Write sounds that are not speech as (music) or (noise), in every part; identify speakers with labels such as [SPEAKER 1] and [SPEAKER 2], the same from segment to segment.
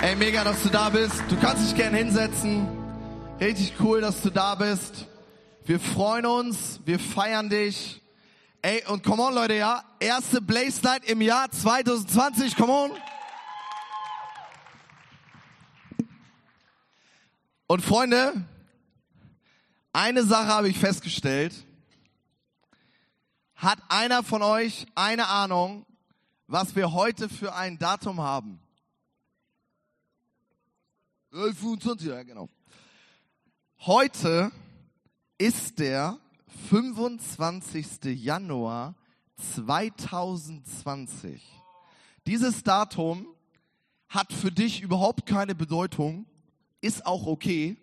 [SPEAKER 1] Ey, mega, dass du da bist. Du kannst dich gern hinsetzen. Richtig cool, dass du da bist. Wir freuen uns, wir feiern dich. Ey, und come on, Leute, ja. Erste Blaze Night im Jahr 2020, come on. Und Freunde, eine Sache habe ich festgestellt. Hat einer von euch eine Ahnung, was wir heute für ein Datum haben? 25, ja genau. Heute ist der 25. Januar 2020. Dieses Datum hat für dich überhaupt keine Bedeutung, ist auch okay.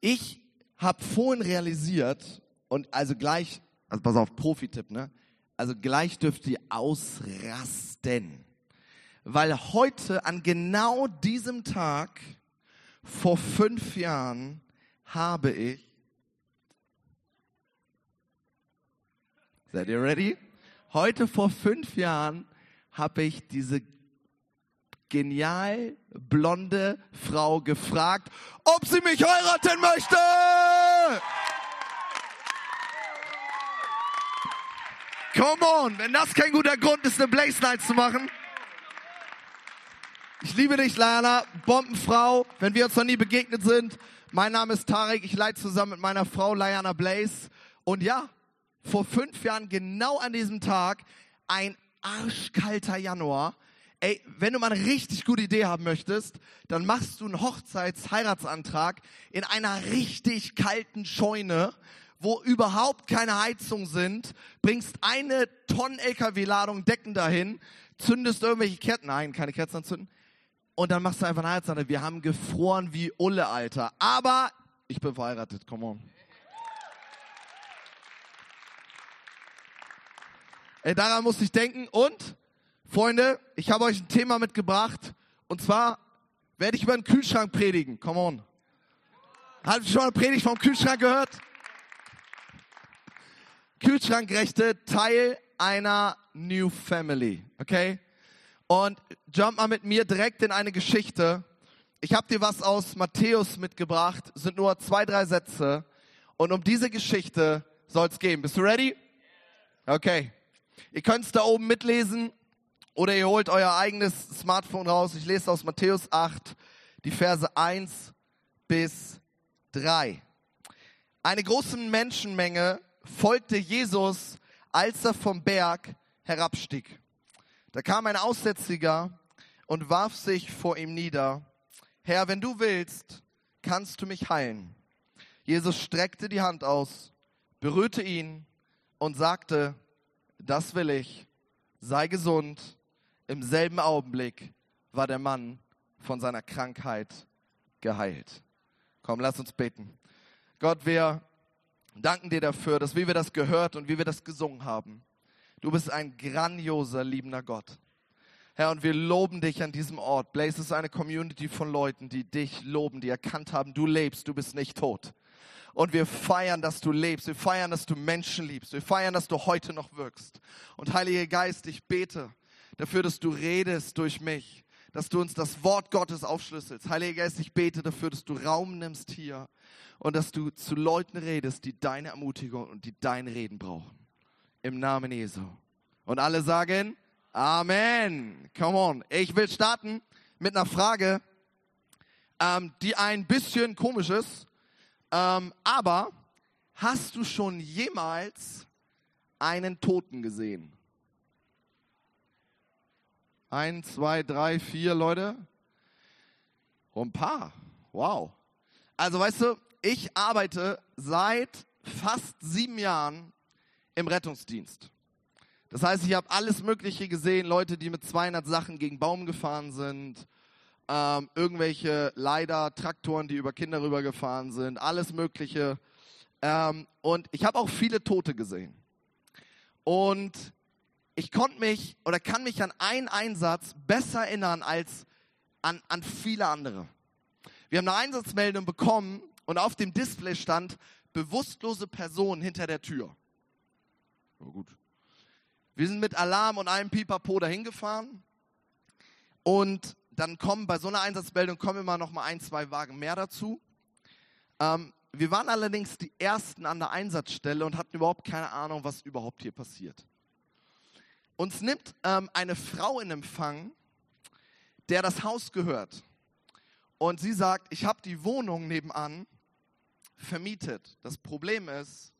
[SPEAKER 1] Ich habe vorhin realisiert und also gleich, also pass auf, Profi-Tipp, ne? Also gleich dürft ihr ausrasten weil heute an genau diesem Tag vor fünf Jahren habe ich, seid ihr ready? Heute vor fünf Jahren habe ich diese genial blonde Frau gefragt, ob sie mich heiraten möchte. Come on, wenn das kein guter Grund ist, eine Blaze Night zu machen. Ich liebe dich, Lana, Bombenfrau, wenn wir uns noch nie begegnet sind. Mein Name ist Tarek, ich leite zusammen mit meiner Frau Liana Blaze. Und ja, vor fünf Jahren, genau an diesem Tag, ein arschkalter Januar. Ey, wenn du mal eine richtig gute Idee haben möchtest, dann machst du einen Hochzeitsheiratsantrag in einer richtig kalten Scheune, wo überhaupt keine Heizung sind, bringst eine Tonnen LKW-Ladung Decken dahin, zündest irgendwelche Kerzen, nein, keine Kerzen anzünden, und dann machst du einfach eine Heiratsantrag. Wir haben gefroren wie Ulle, Alter. Aber ich bin verheiratet, come on. Ey, daran muss ich denken. Und, Freunde, ich habe euch ein Thema mitgebracht. Und zwar werde ich über den Kühlschrank predigen. Come on. Habt ihr schon mal eine Predigt vom Kühlschrank gehört? Kühlschrankrechte, Teil einer New Family. Okay? Und jump mal mit mir direkt in eine Geschichte. Ich habe dir was aus Matthäus mitgebracht, sind nur zwei, drei Sätze. Und um diese Geschichte soll es gehen. Bist du ready? Okay. Ihr könnt es da oben mitlesen oder ihr holt euer eigenes Smartphone raus. Ich lese aus Matthäus 8, die Verse 1 bis 3. Eine große Menschenmenge folgte Jesus, als er vom Berg herabstieg. Da kam ein Aussätziger und warf sich vor ihm nieder. Herr, wenn du willst, kannst du mich heilen. Jesus streckte die Hand aus, berührte ihn und sagte, das will ich, sei gesund. Im selben Augenblick war der Mann von seiner Krankheit geheilt. Komm, lass uns beten. Gott, wir danken dir dafür, dass wie wir das gehört und wie wir das gesungen haben, Du bist ein grandioser, liebender Gott. Herr, und wir loben dich an diesem Ort. Blaze ist eine Community von Leuten, die dich loben, die erkannt haben, du lebst, du bist nicht tot. Und wir feiern, dass du lebst. Wir feiern, dass du Menschen liebst. Wir feiern, dass du heute noch wirkst. Und Heiliger Geist, ich bete dafür, dass du redest durch mich, dass du uns das Wort Gottes aufschlüsselst. Heiliger Geist, ich bete dafür, dass du Raum nimmst hier und dass du zu Leuten redest, die deine Ermutigung und die dein Reden brauchen im Namen Jesu. Und alle sagen Amen. Come on. Ich will starten mit einer Frage, ähm, die ein bisschen komisch ist. Ähm, aber hast du schon jemals einen Toten gesehen? Ein, zwei, drei, vier Leute? Oh, ein paar. Wow. Also weißt du, ich arbeite seit fast sieben Jahren im Rettungsdienst. Das heißt, ich habe alles Mögliche gesehen, Leute, die mit 200 Sachen gegen Baum gefahren sind, ähm, irgendwelche leider Traktoren, die über Kinder rübergefahren sind, alles Mögliche. Ähm, und ich habe auch viele Tote gesehen. Und ich konnte mich oder kann mich an einen Einsatz besser erinnern als an, an viele andere. Wir haben eine Einsatzmeldung bekommen und auf dem Display stand bewusstlose Person hinter der Tür. Aber gut. Wir sind mit Alarm und einem Pipapo dahin gefahren und dann kommen bei so einer Einsatzmeldung kommen immer noch mal ein, zwei Wagen mehr dazu. Ähm, wir waren allerdings die Ersten an der Einsatzstelle und hatten überhaupt keine Ahnung, was überhaupt hier passiert. Uns nimmt ähm, eine Frau in Empfang, der das Haus gehört. Und sie sagt, ich habe die Wohnung nebenan vermietet. Das Problem ist,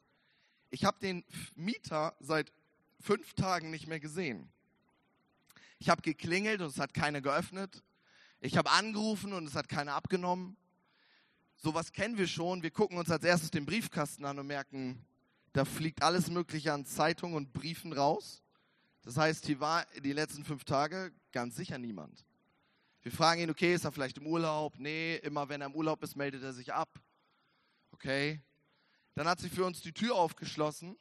[SPEAKER 1] ich habe den Mieter seit fünf Tagen nicht mehr gesehen. Ich habe geklingelt und es hat keiner geöffnet. Ich habe angerufen und es hat keiner abgenommen. Sowas kennen wir schon. Wir gucken uns als erstes den Briefkasten an und merken, da fliegt alles Mögliche an Zeitungen und Briefen raus. Das heißt, hier war die letzten fünf Tage ganz sicher niemand. Wir fragen ihn, okay, ist er vielleicht im Urlaub? Nee, immer wenn er im Urlaub ist, meldet er sich ab. Okay. Dann hat sie für uns die Tür aufgeschlossen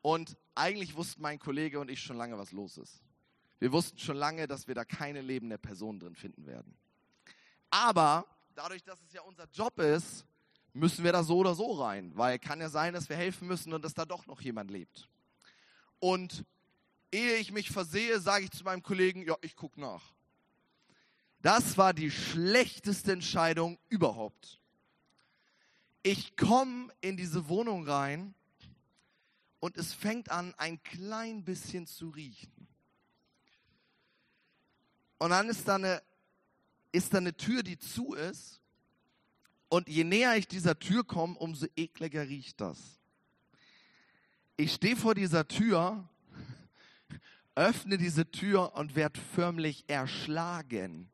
[SPEAKER 1] und eigentlich wussten mein Kollege und ich schon lange, was los ist. Wir wussten schon lange, dass wir da keine lebende Person drin finden werden. Aber dadurch, dass es ja unser Job ist, müssen wir da so oder so rein, weil kann ja sein, dass wir helfen müssen und dass da doch noch jemand lebt. Und ehe ich mich versehe, sage ich zu meinem Kollegen, ja, ich gucke nach. Das war die schlechteste Entscheidung überhaupt. Ich komme in diese Wohnung rein und es fängt an, ein klein bisschen zu riechen. Und dann ist da eine, ist da eine Tür, die zu ist. Und je näher ich dieser Tür komme, umso ekliger riecht das. Ich stehe vor dieser Tür, (laughs) öffne diese Tür und werde förmlich erschlagen.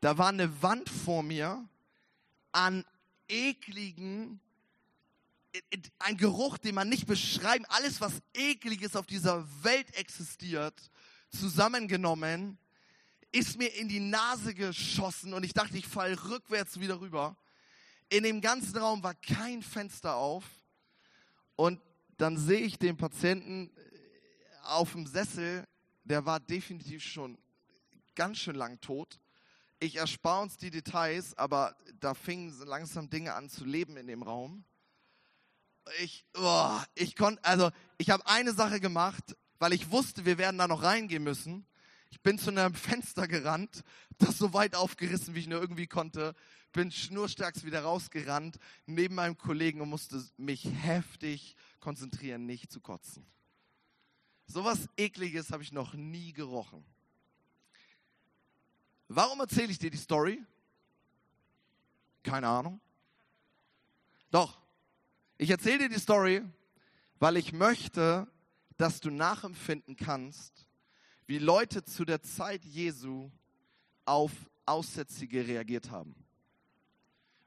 [SPEAKER 1] Da war eine Wand vor mir an ekligen, ein Geruch, den man nicht beschreiben, alles was ekliges auf dieser Welt existiert, zusammengenommen ist mir in die Nase geschossen und ich dachte, ich falle rückwärts wieder rüber. In dem ganzen Raum war kein Fenster auf und dann sehe ich den Patienten äh, auf dem Sessel, der war definitiv schon ganz schön lang tot. Ich erspare uns die Details, aber da fingen langsam Dinge an zu leben in dem Raum. Ich, oh, ich konnte, also ich habe eine Sache gemacht, weil ich wusste, wir werden da noch reingehen müssen. Ich bin zu einem (laughs) Fenster gerannt, das so weit aufgerissen, wie ich nur irgendwie konnte, bin schnurstracks wieder rausgerannt, neben meinem Kollegen und musste mich heftig konzentrieren, nicht zu kotzen. Sowas ekliges habe ich noch nie gerochen. Warum erzähle ich dir die Story? Keine Ahnung. Doch, ich erzähle dir die Story, weil ich möchte, dass du nachempfinden kannst, wie Leute zu der Zeit Jesu auf Aussätzige reagiert haben.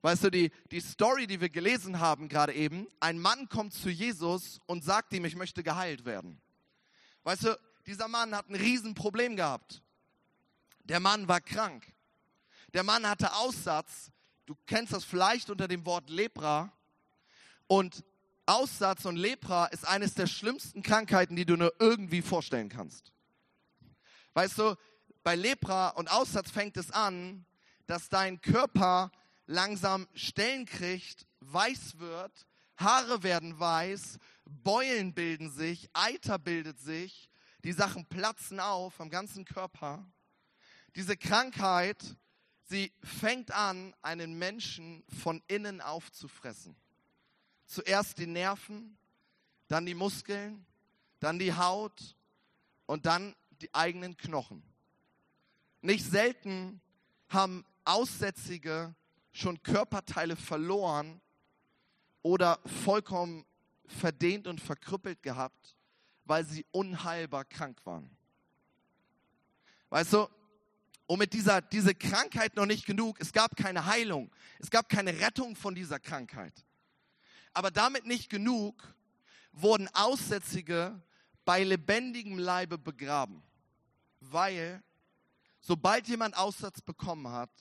[SPEAKER 1] Weißt du, die, die Story, die wir gelesen haben gerade eben, ein Mann kommt zu Jesus und sagt ihm, ich möchte geheilt werden. Weißt du, dieser Mann hat ein Riesenproblem gehabt. Der Mann war krank. Der Mann hatte Aussatz. Du kennst das vielleicht unter dem Wort Lepra. Und Aussatz und Lepra ist eines der schlimmsten Krankheiten, die du nur irgendwie vorstellen kannst. Weißt du, bei Lepra und Aussatz fängt es an, dass dein Körper langsam Stellen kriegt, weiß wird, Haare werden weiß, Beulen bilden sich, Eiter bildet sich, die Sachen platzen auf am ganzen Körper. Diese Krankheit, sie fängt an, einen Menschen von innen aufzufressen. Zuerst die Nerven, dann die Muskeln, dann die Haut und dann die eigenen Knochen. Nicht selten haben Aussätzige schon Körperteile verloren oder vollkommen verdehnt und verkrüppelt gehabt, weil sie unheilbar krank waren. Weißt du, und mit dieser diese Krankheit noch nicht genug, es gab keine Heilung, es gab keine Rettung von dieser Krankheit. Aber damit nicht genug, wurden Aussätzige bei lebendigem Leibe begraben weil sobald jemand Aussatz bekommen hat,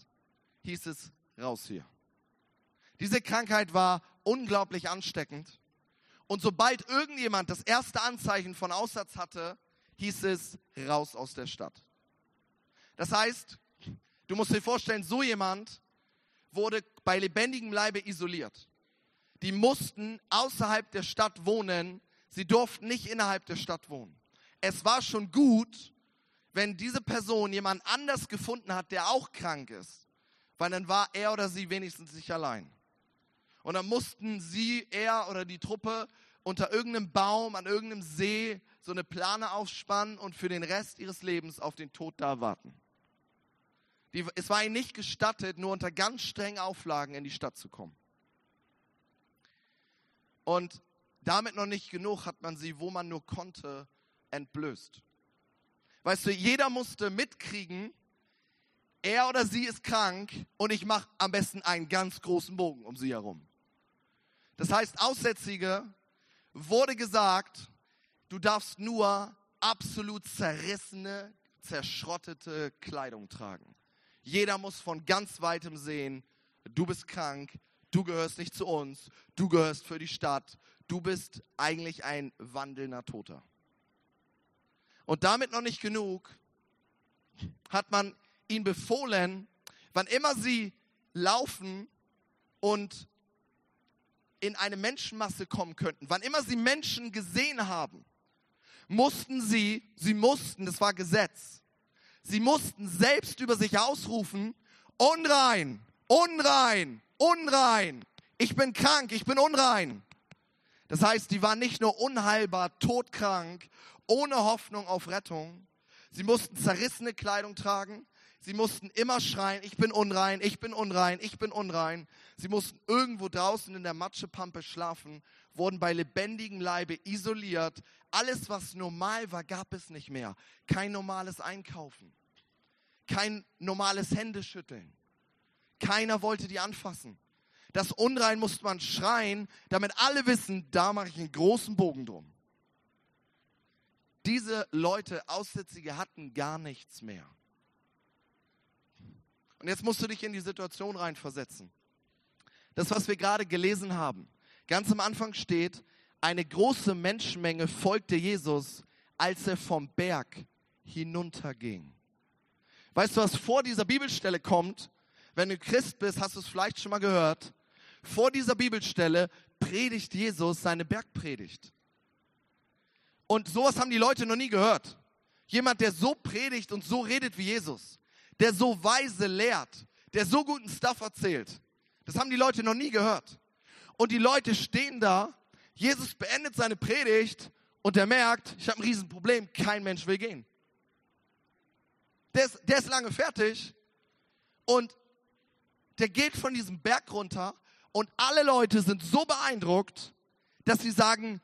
[SPEAKER 1] hieß es raus hier. Diese Krankheit war unglaublich ansteckend. Und sobald irgendjemand das erste Anzeichen von Aussatz hatte, hieß es raus aus der Stadt. Das heißt, du musst dir vorstellen, so jemand wurde bei lebendigem Leibe isoliert. Die mussten außerhalb der Stadt wohnen, sie durften nicht innerhalb der Stadt wohnen. Es war schon gut, wenn diese Person jemand anders gefunden hat, der auch krank ist, weil dann war er oder sie wenigstens nicht allein. Und dann mussten sie, er oder die Truppe unter irgendeinem Baum, an irgendeinem See so eine Plane aufspannen und für den Rest ihres Lebens auf den Tod da warten. Die, es war ihnen nicht gestattet, nur unter ganz strengen Auflagen in die Stadt zu kommen. Und damit noch nicht genug hat man sie, wo man nur konnte, entblößt. Weißt du, jeder musste mitkriegen, er oder sie ist krank und ich mache am besten einen ganz großen Bogen um sie herum. Das heißt, Aussätzige wurde gesagt, du darfst nur absolut zerrissene, zerschrottete Kleidung tragen. Jeder muss von ganz weitem sehen, du bist krank, du gehörst nicht zu uns, du gehörst für die Stadt, du bist eigentlich ein wandelnder Toter. Und damit noch nicht genug, hat man ihnen befohlen, wann immer sie laufen und in eine Menschenmasse kommen könnten, wann immer sie Menschen gesehen haben, mussten sie, sie mussten, das war Gesetz, sie mussten selbst über sich ausrufen, unrein, unrein, unrein, ich bin krank, ich bin unrein. Das heißt, die waren nicht nur unheilbar, todkrank, ohne Hoffnung auf Rettung. Sie mussten zerrissene Kleidung tragen. Sie mussten immer schreien, ich bin unrein, ich bin unrein, ich bin unrein. Sie mussten irgendwo draußen in der Matschepampe schlafen, wurden bei lebendigem Leibe isoliert. Alles, was normal war, gab es nicht mehr. Kein normales Einkaufen, kein normales Händeschütteln. Keiner wollte die anfassen. Das Unrein musste man schreien, damit alle wissen, da mache ich einen großen Bogen drum. Diese Leute, Aussätzige, hatten gar nichts mehr. Und jetzt musst du dich in die Situation reinversetzen. Das, was wir gerade gelesen haben, ganz am Anfang steht, eine große Menschenmenge folgte Jesus, als er vom Berg hinunterging. Weißt du, was vor dieser Bibelstelle kommt? Wenn du Christ bist, hast du es vielleicht schon mal gehört. Vor dieser Bibelstelle predigt Jesus seine Bergpredigt. Und sowas haben die Leute noch nie gehört. Jemand, der so predigt und so redet wie Jesus, der so weise lehrt, der so guten Stuff erzählt. Das haben die Leute noch nie gehört. Und die Leute stehen da, Jesus beendet seine Predigt und der merkt, ich habe ein Riesenproblem, kein Mensch will gehen. Der ist, der ist lange fertig und der geht von diesem Berg runter und alle Leute sind so beeindruckt, dass sie sagen,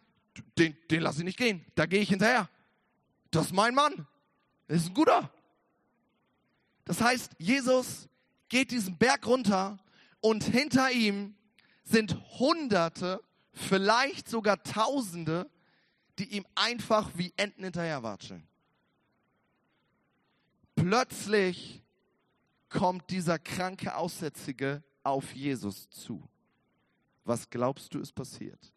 [SPEAKER 1] den, den lasse ich nicht gehen, da gehe ich hinterher. Das ist mein Mann. Das ist ein guter. Das heißt, Jesus geht diesen Berg runter und hinter ihm sind Hunderte, vielleicht sogar Tausende, die ihm einfach wie Enten hinterherwatscheln. Plötzlich kommt dieser kranke Aussätzige auf Jesus zu. Was glaubst du ist passiert?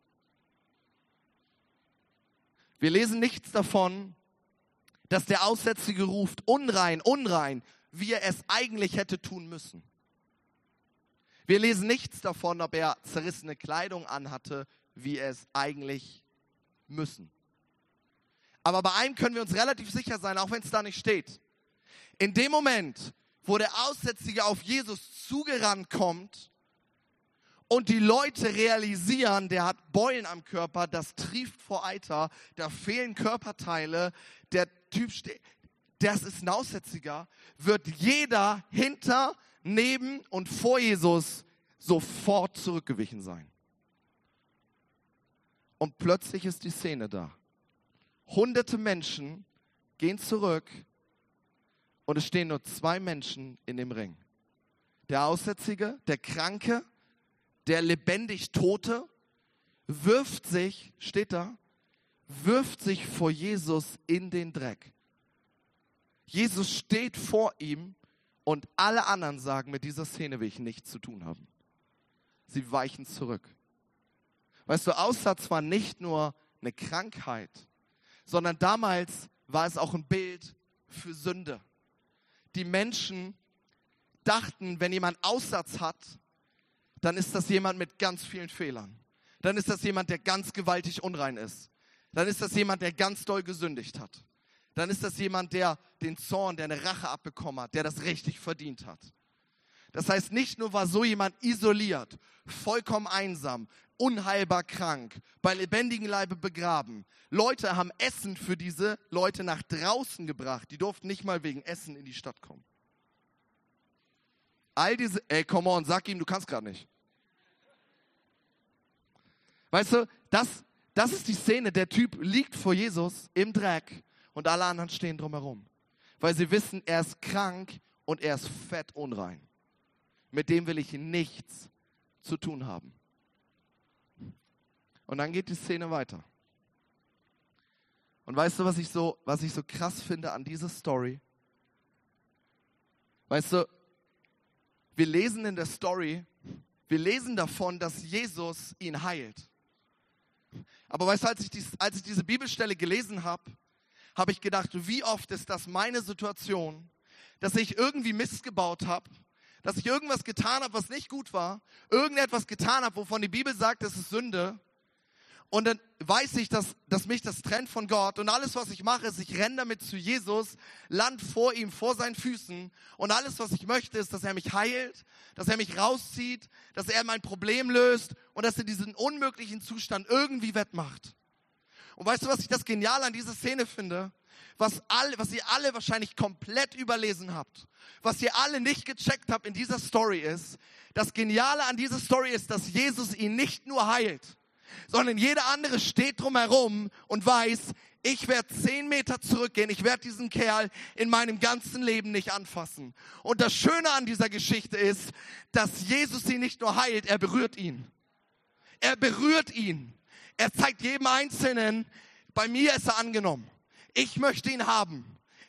[SPEAKER 1] Wir lesen nichts davon, dass der Aussätzige ruft, unrein, unrein, wie er es eigentlich hätte tun müssen. Wir lesen nichts davon, ob er zerrissene Kleidung anhatte, wie es eigentlich müssen. Aber bei einem können wir uns relativ sicher sein, auch wenn es da nicht steht. In dem Moment, wo der Aussätzige auf Jesus zugerannt kommt und die Leute realisieren, der hat Beulen am Körper, das trieft vor Eiter, da fehlen Körperteile, der Typ steht, das ist ein Aussätziger, wird jeder hinter, neben und vor Jesus sofort zurückgewichen sein. Und plötzlich ist die Szene da. Hunderte Menschen gehen zurück und es stehen nur zwei Menschen in dem Ring. Der Aussätzige, der Kranke der lebendig Tote, wirft sich, steht da, wirft sich vor Jesus in den Dreck. Jesus steht vor ihm und alle anderen sagen, mit dieser Szene will ich nichts zu tun haben. Sie weichen zurück. Weißt du, Aussatz war nicht nur eine Krankheit, sondern damals war es auch ein Bild für Sünde. Die Menschen dachten, wenn jemand Aussatz hat, dann ist das jemand mit ganz vielen Fehlern. Dann ist das jemand, der ganz gewaltig unrein ist. Dann ist das jemand, der ganz doll gesündigt hat. Dann ist das jemand, der den Zorn, der eine Rache abbekommen hat, der das richtig verdient hat. Das heißt, nicht nur war so jemand isoliert, vollkommen einsam, unheilbar krank, bei lebendigen Leibe begraben. Leute haben Essen für diese Leute nach draußen gebracht. Die durften nicht mal wegen Essen in die Stadt kommen. All diese, ey, come on, sag ihm, du kannst gerade nicht. Weißt du, das, das ist die Szene. Der Typ liegt vor Jesus im Dreck und alle anderen stehen drumherum. Weil sie wissen, er ist krank und er ist fett unrein. Mit dem will ich nichts zu tun haben. Und dann geht die Szene weiter. Und weißt du, was ich so, was ich so krass finde an dieser Story? Weißt du, wir lesen in der Story, wir lesen davon, dass Jesus ihn heilt. Aber weißt du, als ich, dies, als ich diese Bibelstelle gelesen habe, habe ich gedacht, wie oft ist das meine Situation, dass ich irgendwie Mist gebaut habe, dass ich irgendwas getan habe, was nicht gut war, irgendetwas getan habe, wovon die Bibel sagt, es ist Sünde. Und dann weiß ich, dass, dass mich das trennt von Gott. Und alles, was ich mache, ist, ich renne damit zu Jesus, land vor ihm, vor seinen Füßen. Und alles, was ich möchte, ist, dass er mich heilt, dass er mich rauszieht, dass er mein Problem löst und dass er diesen unmöglichen Zustand irgendwie wettmacht. Und weißt du, was ich das Genial an dieser Szene finde? Was, alle, was ihr alle wahrscheinlich komplett überlesen habt, was ihr alle nicht gecheckt habt in dieser Story ist, das Geniale an dieser Story ist, dass Jesus ihn nicht nur heilt, sondern jeder andere steht drumherum und weiß, ich werde zehn Meter zurückgehen, ich werde diesen Kerl in meinem ganzen Leben nicht anfassen. Und das Schöne an dieser Geschichte ist, dass Jesus ihn nicht nur heilt, er berührt ihn. Er berührt ihn. Er zeigt jedem Einzelnen, bei mir ist er angenommen. Ich möchte ihn haben.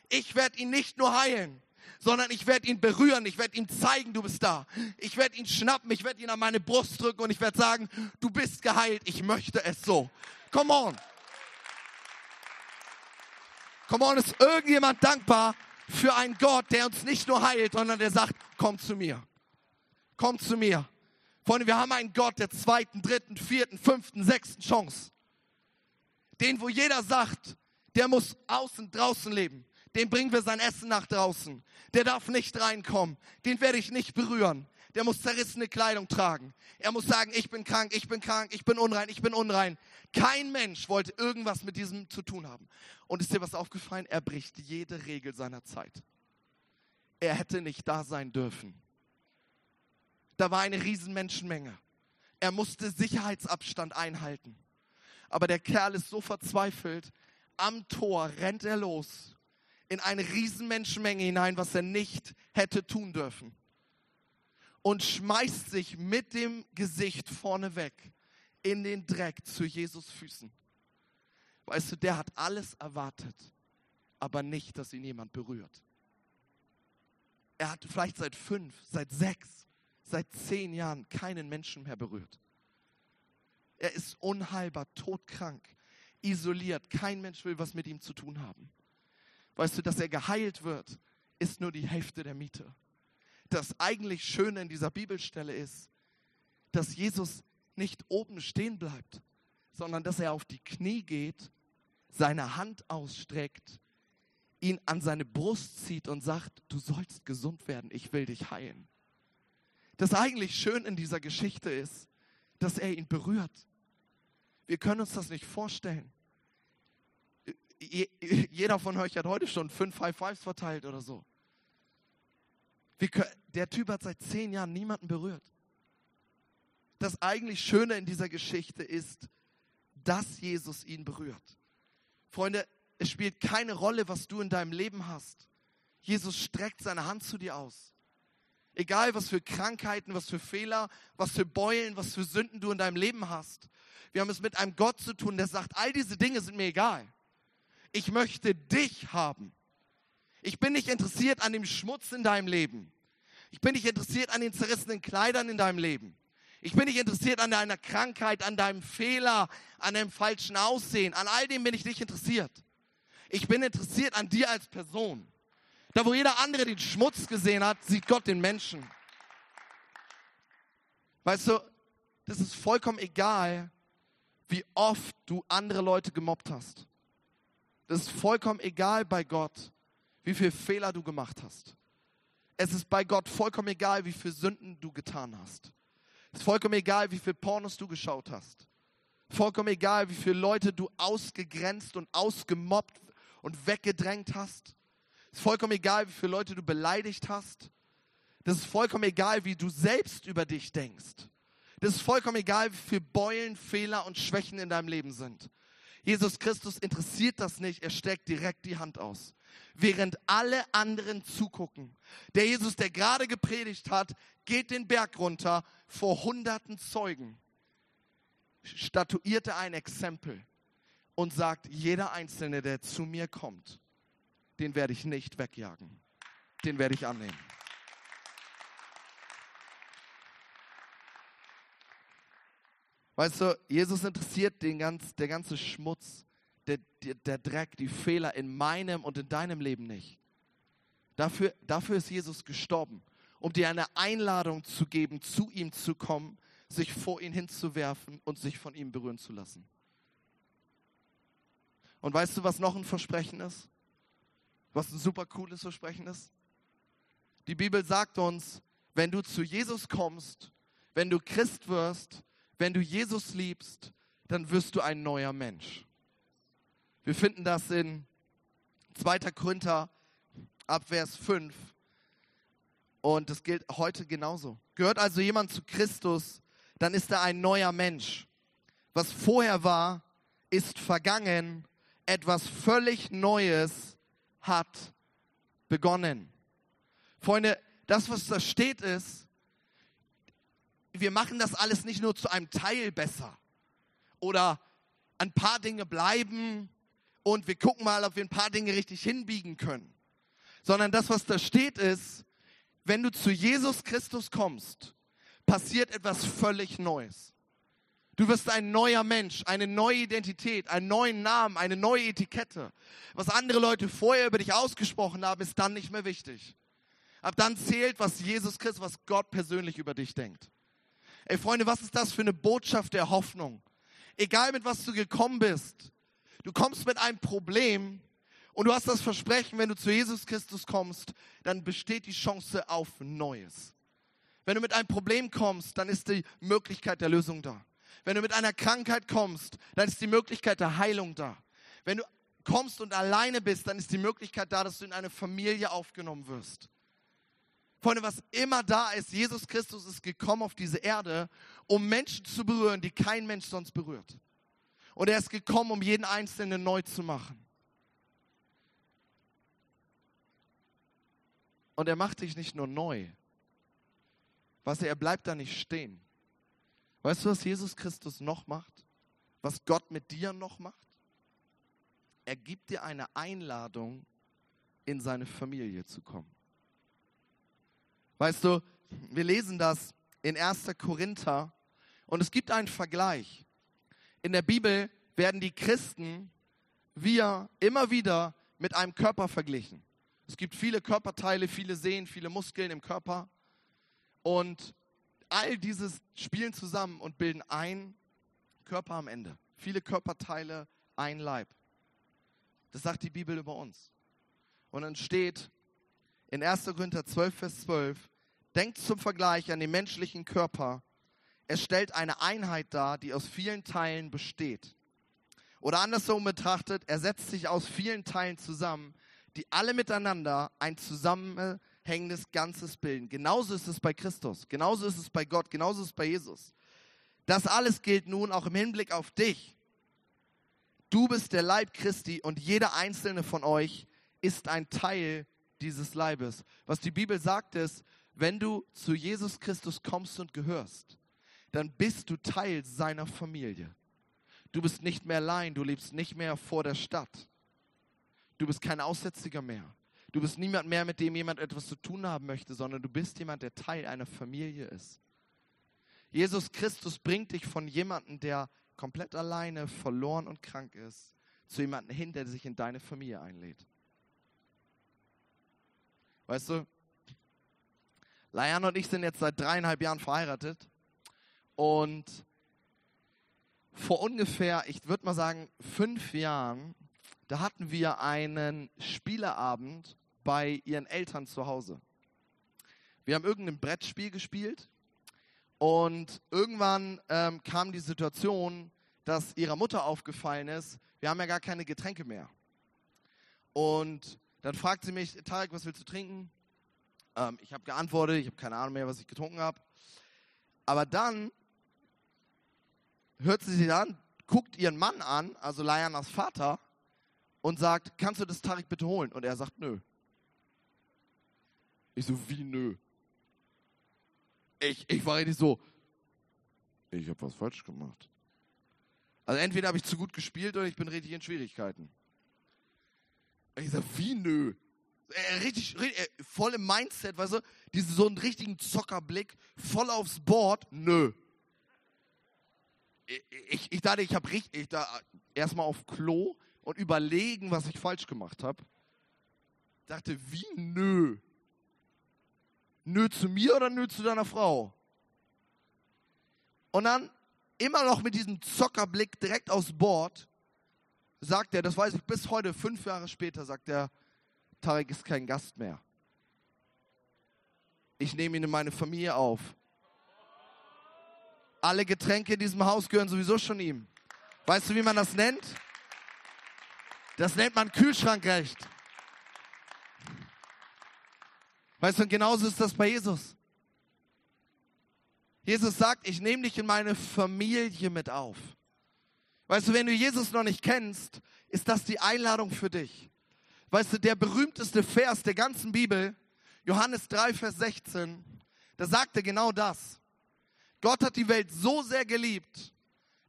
[SPEAKER 1] Ich werde ihn nicht nur heilen, sondern ich werde ihn berühren, ich werde ihm zeigen, du bist da. Ich werde ihn schnappen, ich werde ihn an meine Brust drücken und ich werde sagen, du bist geheilt, ich möchte es so. Come on. Come on, ist irgendjemand dankbar für einen Gott, der uns nicht nur heilt, sondern der sagt, komm zu mir. Komm zu mir. Freunde, wir haben einen Gott der zweiten, dritten, vierten, fünften, sechsten Chance. Den, wo jeder sagt, der muss außen, draußen leben dem bringen wir sein Essen nach draußen. Der darf nicht reinkommen. Den werde ich nicht berühren. Der muss zerrissene Kleidung tragen. Er muss sagen, ich bin krank, ich bin krank, ich bin unrein, ich bin unrein. Kein Mensch wollte irgendwas mit diesem zu tun haben. Und ist dir was aufgefallen? Er bricht jede Regel seiner Zeit. Er hätte nicht da sein dürfen. Da war eine riesen Menschenmenge. Er musste Sicherheitsabstand einhalten. Aber der Kerl ist so verzweifelt. Am Tor rennt er los in eine riesen Menschenmenge hinein, was er nicht hätte tun dürfen. Und schmeißt sich mit dem Gesicht vorneweg in den Dreck zu Jesus Füßen. Weißt du, der hat alles erwartet, aber nicht, dass ihn jemand berührt. Er hat vielleicht seit fünf, seit sechs, seit zehn Jahren keinen Menschen mehr berührt. Er ist unheilbar, todkrank, isoliert. Kein Mensch will was mit ihm zu tun haben. Weißt du, dass er geheilt wird, ist nur die Hälfte der Miete. Das eigentlich Schöne in dieser Bibelstelle ist, dass Jesus nicht oben stehen bleibt, sondern dass er auf die Knie geht, seine Hand ausstreckt, ihn an seine Brust zieht und sagt, du sollst gesund werden, ich will dich heilen. Das eigentlich Schöne in dieser Geschichte ist, dass er ihn berührt. Wir können uns das nicht vorstellen jeder von euch hat heute schon fünf High Fives verteilt oder so. Der Typ hat seit zehn Jahren niemanden berührt. Das eigentlich Schöne in dieser Geschichte ist, dass Jesus ihn berührt. Freunde, es spielt keine Rolle, was du in deinem Leben hast. Jesus streckt seine Hand zu dir aus. Egal, was für Krankheiten, was für Fehler, was für Beulen, was für Sünden du in deinem Leben hast. Wir haben es mit einem Gott zu tun, der sagt, all diese Dinge sind mir egal ich möchte dich haben. Ich bin nicht interessiert an dem Schmutz in deinem Leben. Ich bin nicht interessiert an den zerrissenen Kleidern in deinem Leben. Ich bin nicht interessiert an deiner Krankheit, an deinem Fehler, an deinem falschen Aussehen. An all dem bin ich nicht interessiert. Ich bin interessiert an dir als Person. Da, wo jeder andere den Schmutz gesehen hat, sieht Gott den Menschen. Weißt du, das ist vollkommen egal, wie oft du andere Leute gemobbt hast. Das ist vollkommen egal bei Gott, wie viele Fehler du gemacht hast. Es ist bei Gott vollkommen egal, wie viele Sünden du getan hast. Es ist vollkommen egal, wie viele Pornos du geschaut hast. Vollkommen egal, wie viele Leute du ausgegrenzt und ausgemobbt und weggedrängt hast. Ist vollkommen egal, wie viele Leute du beleidigt hast. Das ist vollkommen egal, wie du selbst über dich denkst. Das ist vollkommen egal, wie viele Beulen, Fehler und Schwächen in deinem Leben sind. Jesus Christus interessiert das nicht, er steckt direkt die Hand aus. Während alle anderen zugucken. Der Jesus, der gerade gepredigt hat, geht den Berg runter vor hunderten Zeugen, statuierte ein Exempel und sagt, jeder Einzelne, der zu mir kommt, den werde ich nicht wegjagen. Den werde ich annehmen. Weißt du, Jesus interessiert den ganz, der ganze Schmutz, der, der, der Dreck, die Fehler in meinem und in deinem Leben nicht. Dafür, dafür ist Jesus gestorben, um dir eine Einladung zu geben, zu ihm zu kommen, sich vor ihn hinzuwerfen und sich von ihm berühren zu lassen. Und weißt du, was noch ein Versprechen ist? Was ein super cooles Versprechen ist? Die Bibel sagt uns, wenn du zu Jesus kommst, wenn du Christ wirst, wenn du Jesus liebst, dann wirst du ein neuer Mensch. Wir finden das in 2. Korinther ab Vers 5. Und das gilt heute genauso. Gehört also jemand zu Christus, dann ist er ein neuer Mensch. Was vorher war, ist vergangen. Etwas völlig Neues hat begonnen. Freunde, das, was da steht, ist, wir machen das alles nicht nur zu einem Teil besser oder ein paar Dinge bleiben und wir gucken mal, ob wir ein paar Dinge richtig hinbiegen können, sondern das, was da steht, ist, wenn du zu Jesus Christus kommst, passiert etwas völlig Neues. Du wirst ein neuer Mensch, eine neue Identität, einen neuen Namen, eine neue Etikette. Was andere Leute vorher über dich ausgesprochen haben, ist dann nicht mehr wichtig. Ab dann zählt, was Jesus Christus, was Gott persönlich über dich denkt. Ey Freunde, was ist das für eine Botschaft der Hoffnung? Egal mit was du gekommen bist, du kommst mit einem Problem und du hast das Versprechen, wenn du zu Jesus Christus kommst, dann besteht die Chance auf Neues. Wenn du mit einem Problem kommst, dann ist die Möglichkeit der Lösung da. Wenn du mit einer Krankheit kommst, dann ist die Möglichkeit der Heilung da. Wenn du kommst und alleine bist, dann ist die Möglichkeit da, dass du in eine Familie aufgenommen wirst. Freunde, was immer da ist, Jesus Christus ist gekommen auf diese Erde, um Menschen zu berühren, die kein Mensch sonst berührt. Und er ist gekommen, um jeden Einzelnen neu zu machen. Und er macht dich nicht nur neu. Du, er bleibt da nicht stehen. Weißt du, was Jesus Christus noch macht? Was Gott mit dir noch macht? Er gibt dir eine Einladung, in seine Familie zu kommen. Weißt du, wir lesen das in 1. Korinther und es gibt einen Vergleich. In der Bibel werden die Christen, wir immer wieder mit einem Körper verglichen. Es gibt viele Körperteile, viele Sehnen, viele Muskeln im Körper. Und all dieses spielen zusammen und bilden ein Körper am Ende. Viele Körperteile, ein Leib. Das sagt die Bibel über uns. Und dann steht in 1. Korinther 12, Vers 12, denkt zum Vergleich an den menschlichen Körper. Es stellt eine Einheit dar, die aus vielen Teilen besteht. Oder andersrum betrachtet, er setzt sich aus vielen Teilen zusammen, die alle miteinander ein zusammenhängendes Ganzes bilden. Genauso ist es bei Christus, genauso ist es bei Gott, genauso ist es bei Jesus. Das alles gilt nun auch im Hinblick auf dich. Du bist der Leib Christi und jeder einzelne von euch ist ein Teil dieses Leibes. Was die Bibel sagt ist, wenn du zu Jesus Christus kommst und gehörst, dann bist du Teil seiner Familie. Du bist nicht mehr allein, du lebst nicht mehr vor der Stadt. Du bist kein Aussätziger mehr. Du bist niemand mehr, mit dem jemand etwas zu tun haben möchte, sondern du bist jemand, der Teil einer Familie ist. Jesus Christus bringt dich von jemandem, der komplett alleine, verloren und krank ist, zu jemandem hin, der sich in deine Familie einlädt. Weißt du, Layan und ich sind jetzt seit dreieinhalb Jahren verheiratet und vor ungefähr, ich würde mal sagen, fünf Jahren, da hatten wir einen Spieleabend bei ihren Eltern zu Hause. Wir haben irgendein Brettspiel gespielt und irgendwann ähm, kam die Situation, dass ihrer Mutter aufgefallen ist, wir haben ja gar keine Getränke mehr. Und dann fragt sie mich, Tarek, was willst du trinken? Ähm, ich habe geantwortet, ich habe keine Ahnung mehr, was ich getrunken habe. Aber dann hört sie sich an, guckt ihren Mann an, also Layanas Vater, und sagt, kannst du das Tarek bitte holen? Und er sagt, nö. Ich so, wie nö? Ich, ich war richtig so, ich habe was falsch gemacht. Also entweder habe ich zu gut gespielt oder ich bin richtig in Schwierigkeiten. Ich sag, wie nö? Er, richtig, richtig, voll im Mindset, weißt du, diesen so einen richtigen Zockerblick, voll aufs Board, nö. Ich, ich, ich dachte, ich habe richtig, ich da erstmal auf Klo und überlegen, was ich falsch gemacht habe. Dachte, wie nö? Nö zu mir oder nö zu deiner Frau? Und dann immer noch mit diesem Zockerblick direkt aufs Board sagt er, das weiß ich bis heute, fünf Jahre später, sagt er, Tarek ist kein Gast mehr. Ich nehme ihn in meine Familie auf. Alle Getränke in diesem Haus gehören sowieso schon ihm. Weißt du, wie man das nennt? Das nennt man Kühlschrankrecht. Weißt du, und genauso ist das bei Jesus. Jesus sagt, ich nehme dich in meine Familie mit auf. Weißt du, wenn du Jesus noch nicht kennst, ist das die Einladung für dich. Weißt du, der berühmteste Vers der ganzen Bibel, Johannes 3, Vers 16, da sagt er genau das. Gott hat die Welt so sehr geliebt,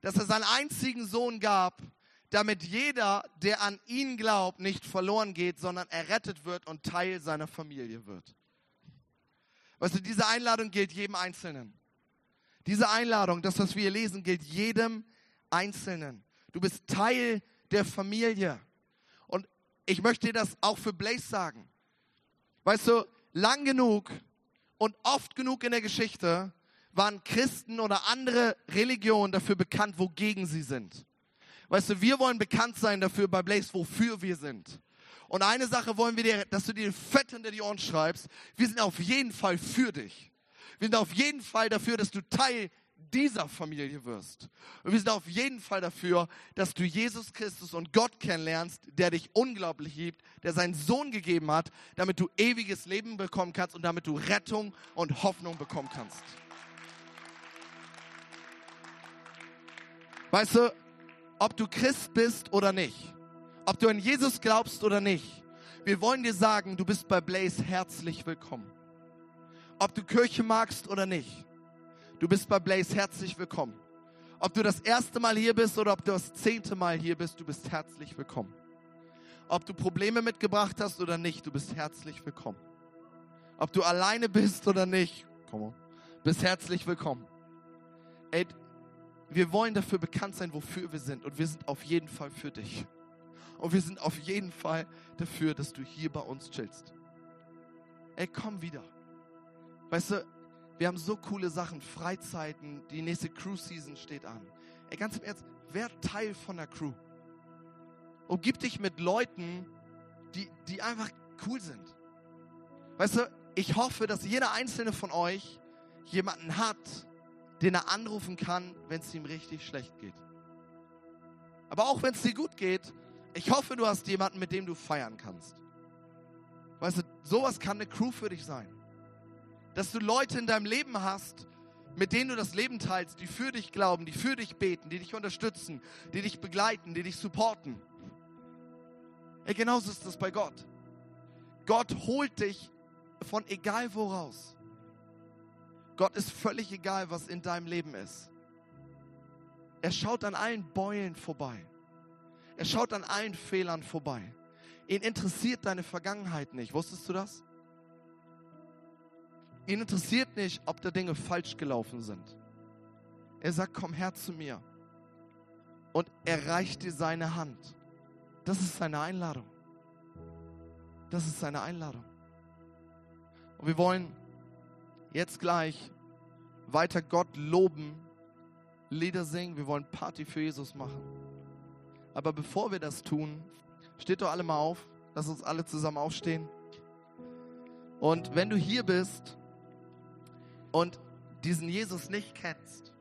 [SPEAKER 1] dass er seinen einzigen Sohn gab, damit jeder, der an ihn glaubt, nicht verloren geht, sondern errettet wird und Teil seiner Familie wird. Weißt du, diese Einladung gilt jedem Einzelnen. Diese Einladung, das, was wir hier lesen, gilt jedem Einzelnen. Du bist Teil der Familie. Und ich möchte dir das auch für Blaze sagen. Weißt du, lang genug und oft genug in der Geschichte waren Christen oder andere Religionen dafür bekannt, wogegen sie sind. Weißt du, wir wollen bekannt sein dafür bei Blaze, wofür wir sind. Und eine Sache wollen wir dir, dass du dir fett hinter die Ohren schreibst. Wir sind auf jeden Fall für dich. Wir sind auf jeden Fall dafür, dass du Teil dieser Familie wirst. Und wir sind auf jeden Fall dafür, dass du Jesus Christus und Gott kennenlernst, der dich unglaublich liebt, der seinen Sohn gegeben hat, damit du ewiges Leben bekommen kannst und damit du Rettung und Hoffnung bekommen kannst. Weißt du, ob du Christ bist oder nicht, ob du an Jesus glaubst oder nicht, wir wollen dir sagen, du bist bei Blaze herzlich willkommen. Ob du Kirche magst oder nicht, Du bist bei Blaze herzlich willkommen. Ob du das erste Mal hier bist oder ob du das zehnte Mal hier bist, du bist herzlich willkommen. Ob du Probleme mitgebracht hast oder nicht, du bist herzlich willkommen. Ob du alleine bist oder nicht, komm bist herzlich willkommen. Ey, wir wollen dafür bekannt sein, wofür wir sind. Und wir sind auf jeden Fall für dich. Und wir sind auf jeden Fall dafür, dass du hier bei uns chillst. Ey, komm wieder. Weißt du, wir haben so coole Sachen, Freizeiten, die nächste Crew-Season steht an. Ey, ganz im Ernst, wer Teil von der Crew? Umgib dich mit Leuten, die, die einfach cool sind. Weißt du, ich hoffe, dass jeder einzelne von euch jemanden hat, den er anrufen kann, wenn es ihm richtig schlecht geht. Aber auch wenn es dir gut geht, ich hoffe, du hast jemanden, mit dem du feiern kannst. Weißt du, sowas kann eine Crew für dich sein dass du Leute in deinem Leben hast, mit denen du das Leben teilst, die für dich glauben, die für dich beten, die dich unterstützen, die dich begleiten, die dich supporten. Ey, genauso ist das bei Gott. Gott holt dich von egal wo raus. Gott ist völlig egal, was in deinem Leben ist. Er schaut an allen Beulen vorbei. Er schaut an allen Fehlern vorbei. Ihn interessiert deine Vergangenheit nicht. Wusstest du das? Ihn interessiert nicht, ob da Dinge falsch gelaufen sind. Er sagt, komm her zu mir. Und er reicht dir seine Hand. Das ist seine Einladung. Das ist seine Einladung. Und wir wollen jetzt gleich weiter Gott loben, Lieder singen, wir wollen Party für Jesus machen. Aber bevor wir das tun, Steht doch alle mal auf. Lass uns alle zusammen aufstehen. Und wenn du hier bist und diesen Jesus nicht kennst,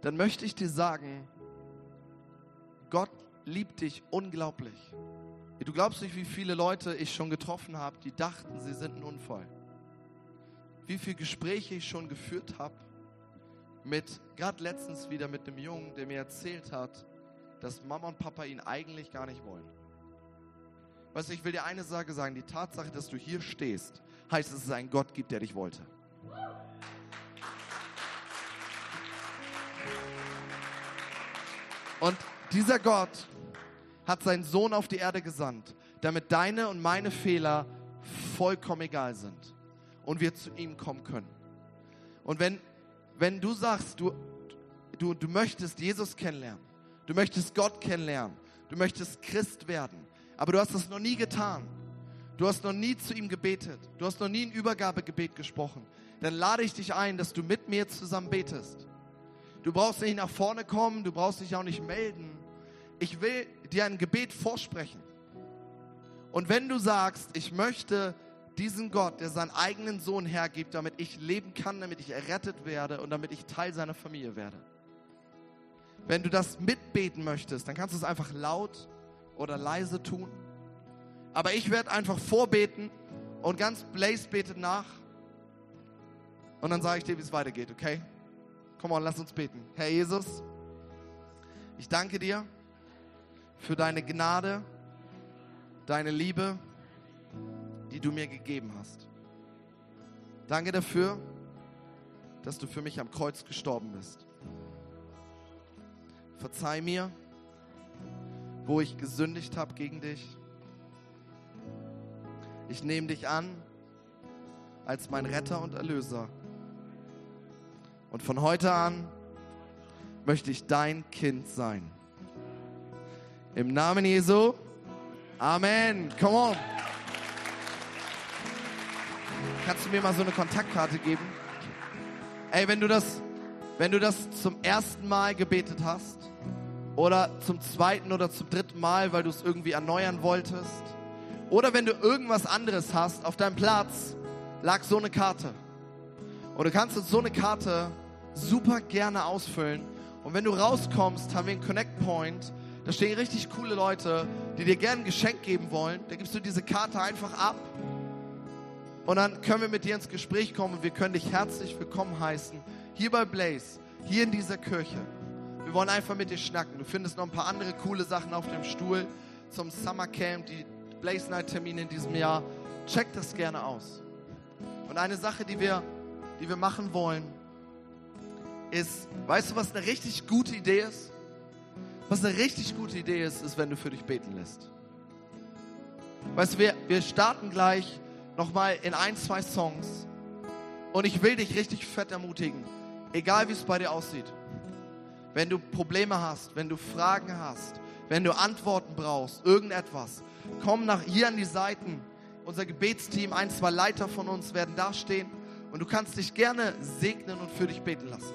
[SPEAKER 1] dann möchte ich dir sagen, Gott liebt dich unglaublich. Du glaubst nicht, wie viele Leute ich schon getroffen habe, die dachten, sie sind ein Unfall. Wie viele Gespräche ich schon geführt habe mit, gerade letztens wieder mit einem Jungen, der mir erzählt hat, dass Mama und Papa ihn eigentlich gar nicht wollen. Weißt du, ich will dir eine Sache sagen, die Tatsache, dass du hier stehst, heißt, dass es einen Gott gibt, der dich wollte. Und dieser Gott hat seinen Sohn auf die Erde gesandt, damit deine und meine Fehler vollkommen egal sind und wir zu ihm kommen können. Und wenn, wenn du sagst, du, du, du möchtest Jesus kennenlernen, du möchtest Gott kennenlernen, du möchtest Christ werden, aber du hast das noch nie getan, du hast noch nie zu ihm gebetet, du hast noch nie ein Übergabegebet gesprochen, dann lade ich dich ein, dass du mit mir zusammen betest. Du brauchst nicht nach vorne kommen, du brauchst dich auch nicht melden. Ich will dir ein Gebet vorsprechen. Und wenn du sagst, ich möchte diesen Gott, der seinen eigenen Sohn hergibt, damit ich leben kann, damit ich errettet werde und damit ich Teil seiner Familie werde. Wenn du das mitbeten möchtest, dann kannst du es einfach laut oder leise tun. Aber ich werde einfach vorbeten und ganz Blaze betet nach. Und dann sage ich dir, wie es weitergeht, okay? Komm on, lass uns beten. Herr Jesus, ich danke dir für deine Gnade, deine Liebe, die du mir gegeben hast. Danke dafür, dass du für mich am Kreuz gestorben bist. Verzeih mir, wo ich gesündigt habe gegen dich. Ich nehme dich an als mein Retter und Erlöser. Und von heute an möchte ich dein Kind sein. Im Namen Jesu. Amen. Come on. Kannst du mir mal so eine Kontaktkarte geben? Ey, wenn du das, wenn du das zum ersten Mal gebetet hast oder zum zweiten oder zum dritten Mal, weil du es irgendwie erneuern wolltest oder wenn du irgendwas anderes hast, auf deinem Platz lag so eine Karte. Und du kannst uns so eine Karte super gerne ausfüllen. Und wenn du rauskommst, haben wir einen Connect Point. Da stehen richtig coole Leute, die dir gerne ein Geschenk geben wollen. Da gibst du diese Karte einfach ab und dann können wir mit dir ins Gespräch kommen und wir können dich herzlich willkommen heißen. Hier bei Blaze, hier in dieser Kirche. Wir wollen einfach mit dir schnacken. Du findest noch ein paar andere coole Sachen auf dem Stuhl zum Summer Camp, die Blaze Night Termine in diesem Jahr. Check das gerne aus. Und eine Sache, die wir, die wir machen wollen, ist, weißt du, was eine richtig gute Idee ist? Was eine richtig gute Idee ist, ist, wenn du für dich beten lässt. Weißt du, wir, wir starten gleich nochmal in ein, zwei Songs. Und ich will dich richtig fett ermutigen, egal wie es bei dir aussieht. Wenn du Probleme hast, wenn du Fragen hast, wenn du Antworten brauchst, irgendetwas, komm nach hier an die Seiten. Unser Gebetsteam, ein, zwei Leiter von uns werden dastehen und du kannst dich gerne segnen und für dich beten lassen.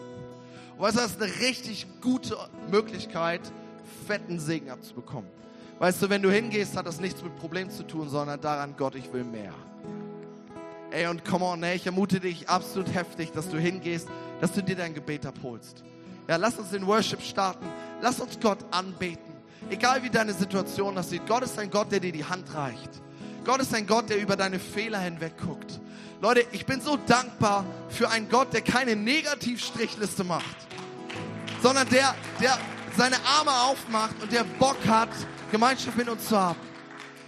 [SPEAKER 1] Und weißt du, das ist eine richtig gute Möglichkeit, fetten Segen abzubekommen. Weißt du, wenn du hingehst, hat das nichts mit Problemen zu tun, sondern daran, Gott, ich will mehr. Ey, und come on, ey, ich ermute dich absolut heftig, dass du hingehst, dass du dir dein Gebet abholst. Ja, lass uns den Worship starten. Lass uns Gott anbeten. Egal wie deine Situation aussieht, Gott ist ein Gott, der dir die Hand reicht. Gott ist ein Gott, der über deine Fehler hinweg guckt. Leute, ich bin so dankbar für einen Gott, der keine Negativstrichliste macht, sondern der, der seine Arme aufmacht und der Bock hat, Gemeinschaft mit uns zu haben.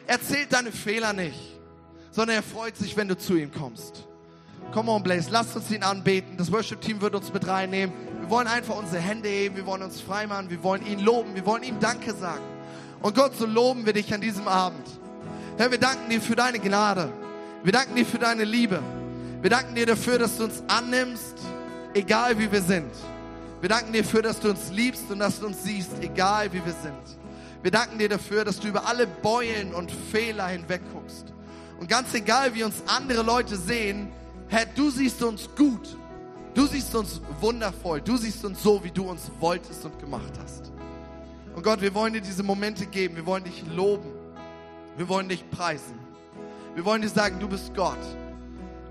[SPEAKER 1] Er zählt deine Fehler nicht sondern er freut sich, wenn du zu ihm kommst. Come on, Blaze, lasst uns ihn anbeten. Das Worship-Team wird uns mit reinnehmen. Wir wollen einfach unsere Hände heben, wir wollen uns freimachen, wir wollen ihn loben, wir wollen ihm Danke sagen. Und Gott, so loben wir dich an diesem Abend. Herr, wir danken dir für deine Gnade. Wir danken dir für deine Liebe. Wir danken dir dafür, dass du uns annimmst, egal wie wir sind. Wir danken dir dafür, dass du uns liebst und dass du uns siehst, egal wie wir sind. Wir danken dir dafür, dass du über alle Beulen und Fehler hinweg guckst. Und ganz egal, wie uns andere Leute sehen, Herr, du siehst uns gut. Du siehst uns wundervoll. Du siehst uns so, wie du uns wolltest und gemacht hast. Und Gott, wir wollen dir diese Momente geben. Wir wollen dich loben. Wir wollen dich preisen. Wir wollen dir sagen, du bist Gott.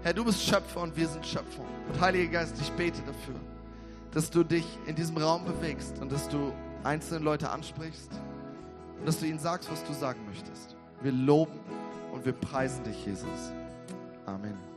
[SPEAKER 1] Herr, du bist Schöpfer und wir sind Schöpfer. Und Heiliger Geist, ich bete dafür, dass du dich in diesem Raum bewegst und dass du einzelne Leute ansprichst und dass du ihnen sagst, was du sagen möchtest. Wir loben und wir preisen dich, Jesus. Amen.